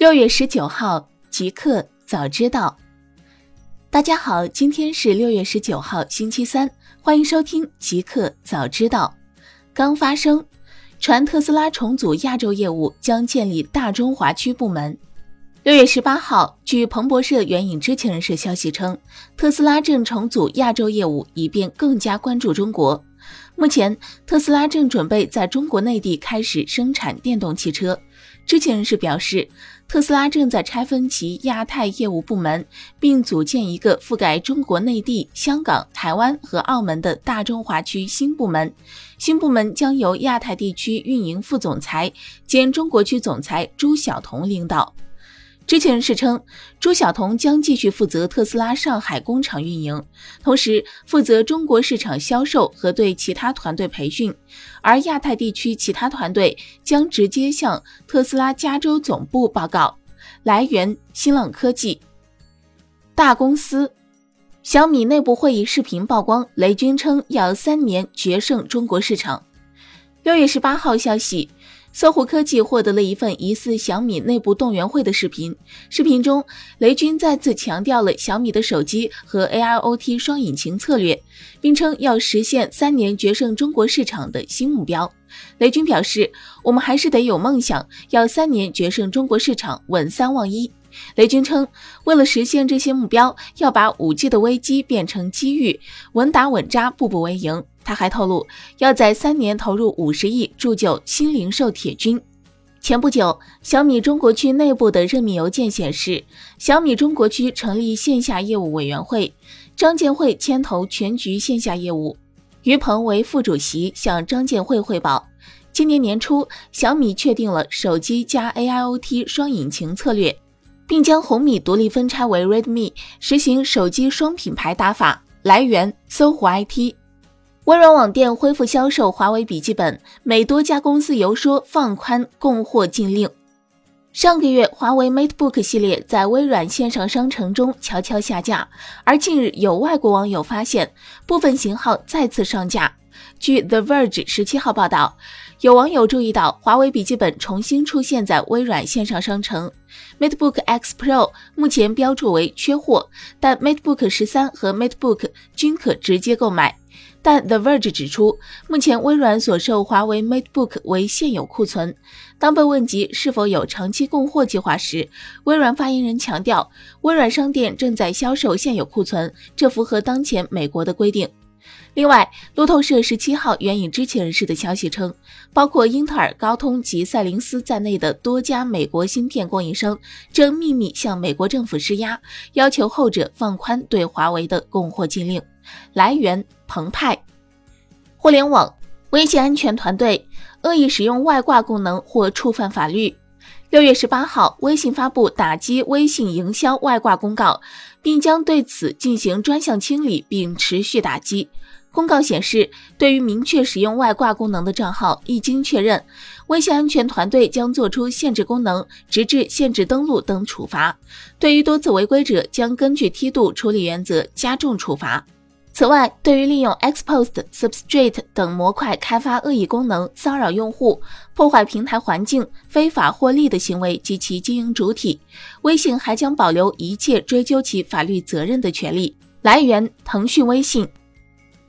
六月十九号，极客早知道。大家好，今天是六月十九号，星期三，欢迎收听极客早知道。刚发生，传特斯拉重组亚洲业务，将建立大中华区部门。六月十八号，据彭博社援引知情人士消息称，特斯拉正重组亚洲业务，以便更加关注中国。目前，特斯拉正准备在中国内地开始生产电动汽车。知情人士表示，特斯拉正在拆分其亚太业务部门，并组建一个覆盖中国内地、香港、台湾和澳门的大中华区新部门。新部门将由亚太地区运营副总裁兼中国区总裁朱晓彤领导。知情人士称，朱晓彤将继续负责特斯拉上海工厂运营，同时负责中国市场销售和对其他团队培训，而亚太地区其他团队将直接向特斯拉加州总部报告。来源：新浪科技。大公司，小米内部会议视频曝光，雷军称要三年决胜中国市场。六月十八号消息。搜狐科技获得了一份疑似小米内部动员会的视频。视频中，雷军再次强调了小米的手机和 AIoT 双引擎策略，并称要实现三年决胜中国市场的新目标。雷军表示：“我们还是得有梦想，要三年决胜中国市场，稳三望一。”雷军称，为了实现这些目标，要把 5G 的危机变成机遇，稳打稳扎，步步为营。他还透露，要在三年投入五十亿铸就新零售铁军。前不久，小米中国区内部的任命邮件显示，小米中国区成立线下业务委员会，张建慧牵头全局线下业务，于鹏为副主席，向张建慧汇报。今年年初，小米确定了手机加 AIoT 双引擎策略。并将红米独立分拆为 Redmi，实行手机双品牌打法。来源：搜狐 IT。微软网店恢复销售华为笔记本，美多家公司游说放宽供货禁令。上个月，华为 MateBook 系列在微软线上商城中悄悄下架，而近日有外国网友发现部分型号再次上架。据 The Verge 十七号报道，有网友注意到华为笔记本重新出现在微软线上商城。MateBook X Pro 目前标注为缺货，但 MateBook 十三和 MateBook 均可直接购买。但 The Verge 指出，目前微软所售华为 MateBook 为现有库存。当被问及是否有长期供货计划时，微软发言人强调，微软商店正在销售现有库存，这符合当前美国的规定。另外，路透社十七号援引知情人士的消息称，包括英特尔、高通及赛灵思在内的多家美国芯片供应商正秘密向美国政府施压，要求后者放宽对华为的供货禁令。来源：澎湃。互联网，微信安全团队恶意使用外挂功能或触犯法律。六月十八号，微信发布打击微信营销外挂公告，并将对此进行专项清理，并持续打击。公告显示，对于明确使用外挂功能的账号，一经确认，微信安全团队将做出限制功能、直至限制登录等处罚。对于多次违规者，将根据梯度处理原则加重处罚。此外，对于利用 Xpost、Substrate 等模块开发恶意功能、骚扰用户、破坏平台环境、非法获利的行为及其经营主体，微信还将保留一切追究其法律责任的权利。来源：腾讯微信。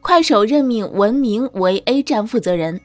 快手任命文明为 A 站负责人。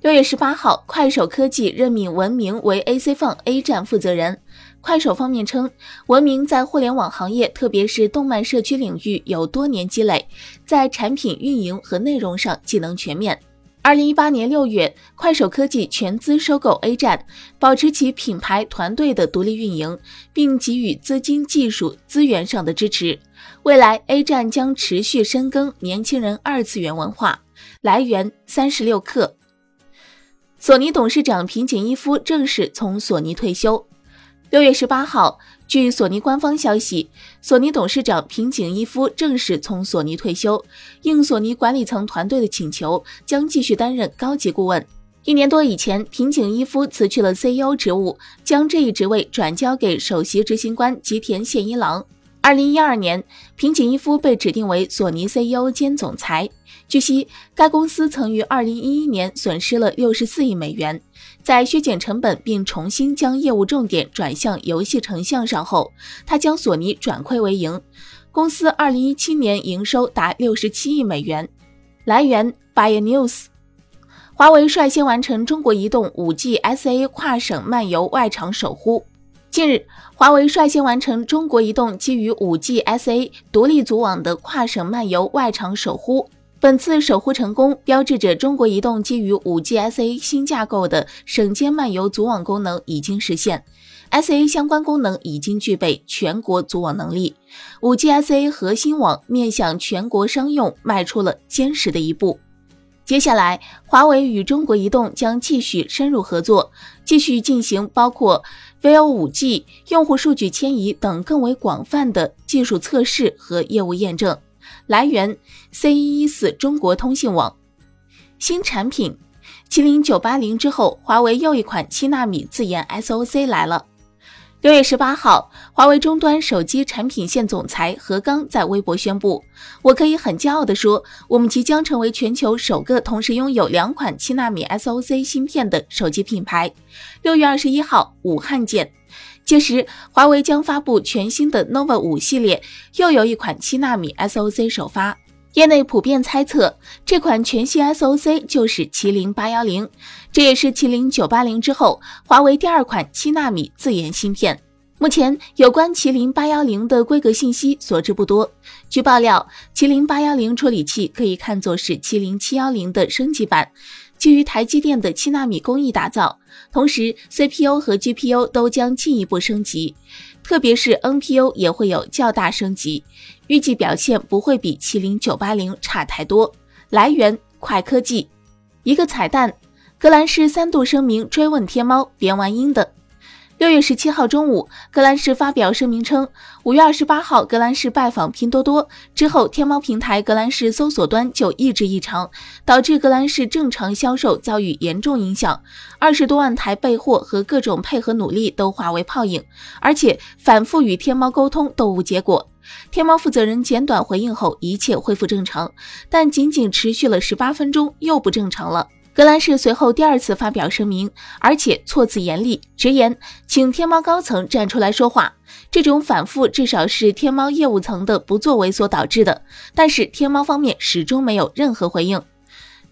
六月十八号，快手科技任命文明为 ACFun A 站负责人。快手方面称，文明在互联网行业，特别是动漫社区领域有多年积累，在产品运营和内容上技能全面。二零一八年六月，快手科技全资收购 A 站，保持其品牌团队的独立运营，并给予资金、技术资源上的支持。未来，A 站将持续深耕年轻人二次元文化。来源：三十六氪。索尼董事长平井一夫正式从索尼退休。六月十八号，据索尼官方消息，索尼董事长平井一夫正式从索尼退休，应索尼管理层团队的请求，将继续担任高级顾问。一年多以前，平井一夫辞去了 CEO 职务，将这一职位转交给首席执行官吉田宪一郎。二零一二年，平井一夫被指定为索尼 CEO 兼总裁。据悉，该公司曾于二零一一年损失了六十四亿美元。在削减成本并重新将业务重点转向游戏成像上后，他将索尼转亏为盈。公司二零一七年营收达六十七亿美元。来源：Bio News。华为率先完成中国移动 5G SA 跨省漫游外场守护。近日，华为率先完成中国移动基于 5G SA 独立组网的跨省漫游外场守护。本次守护成功，标志着中国移动基于 5G SA 新架构的省间漫游组网功能已经实现，SA 相关功能已经具备全国组网能力，5G SA 核心网面向全国商用迈出了坚实的一步。接下来，华为与中国移动将继续深入合作，继续进行包括 VO5G 用户数据迁移等更为广泛的技术测试和业务验证。来源：C 一一四中国通信网。新产品，麒麟九八零之后，华为又一款七纳米自研 SoC 来了。六月十八号，华为终端手机产品线总裁何刚在微博宣布：“我可以很骄傲地说，我们即将成为全球首个同时拥有两款七纳米 SoC 芯片的手机品牌。”六月二十一号，武汉见。届时，华为将发布全新的 nova 五系列，又有一款七纳米 SoC 首发。业内普遍猜测，这款全新 SoC 就是麒麟八幺零，这也是麒麟九八零之后华为第二款七纳米自研芯片。目前有关麒麟八幺零的规格信息所知不多。据爆料，麒麟八幺零处理器可以看作是麒麟七幺零的升级版，基于台积电的七纳米工艺打造，同时 CPU 和 GPU 都将进一步升级，特别是 NPU 也会有较大升级。预计表现不会比麒麟九八零差太多。来源：快科技。一个彩蛋，格兰仕三度声明追问天猫别玩阴的。六月十七号中午，格兰仕发表声明称，五月二十八号格兰仕拜访拼多多之后，天猫平台格兰仕搜索端就一直异常，导致格兰仕正常销售遭遇严重影响，二十多万台备货和各种配合努力都化为泡影，而且反复与天猫沟通都无结果。天猫负责人简短回应后，一切恢复正常，但仅仅持续了十八分钟，又不正常了。格兰仕随后第二次发表声明，而且措辞严厉，直言请天猫高层站出来说话。这种反复至少是天猫业务层的不作为所导致的，但是天猫方面始终没有任何回应。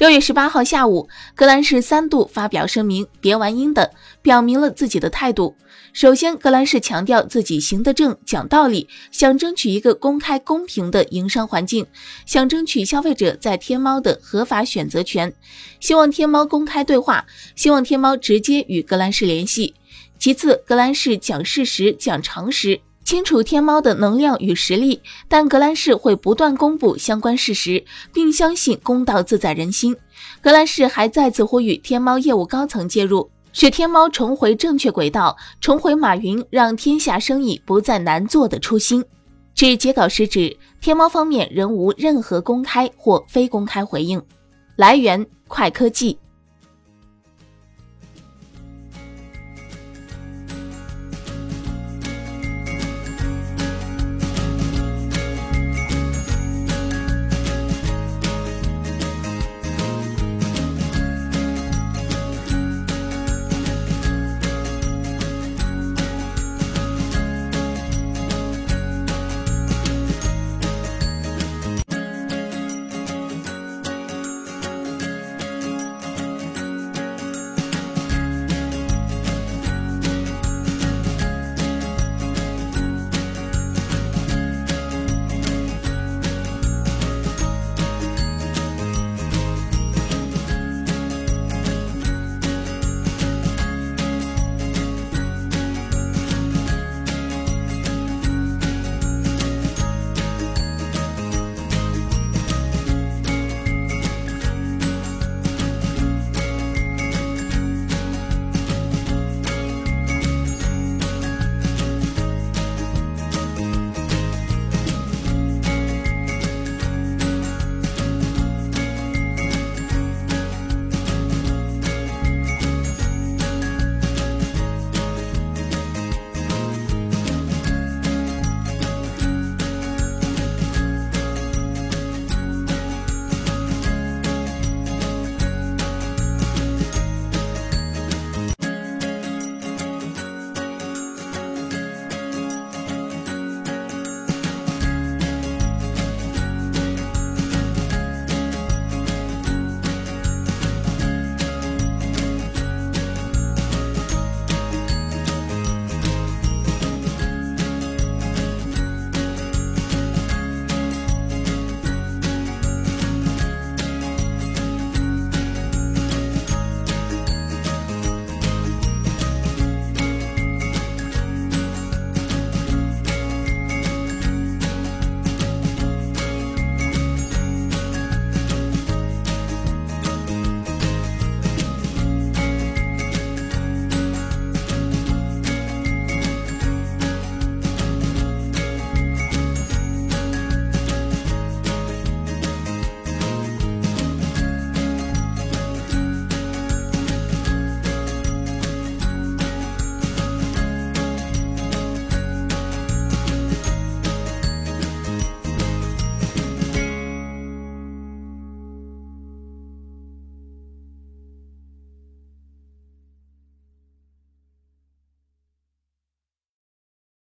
六月十八号下午，格兰仕三度发表声明，别玩阴的，表明了自己的态度。首先，格兰仕强调自己行得正、讲道理，想争取一个公开公平的营商环境，想争取消费者在天猫的合法选择权，希望天猫公开对话，希望天猫直接与格兰仕联系。其次，格兰仕讲事实、讲常识。清楚天猫的能量与实力，但格兰仕会不断公布相关事实，并相信公道自在人心。格兰仕还再次呼吁天猫业务高层介入，使天猫重回正确轨道，重回马云让天下生意不再难做的初心。至截稿时止，天猫方面仍无任何公开或非公开回应。来源：快科技。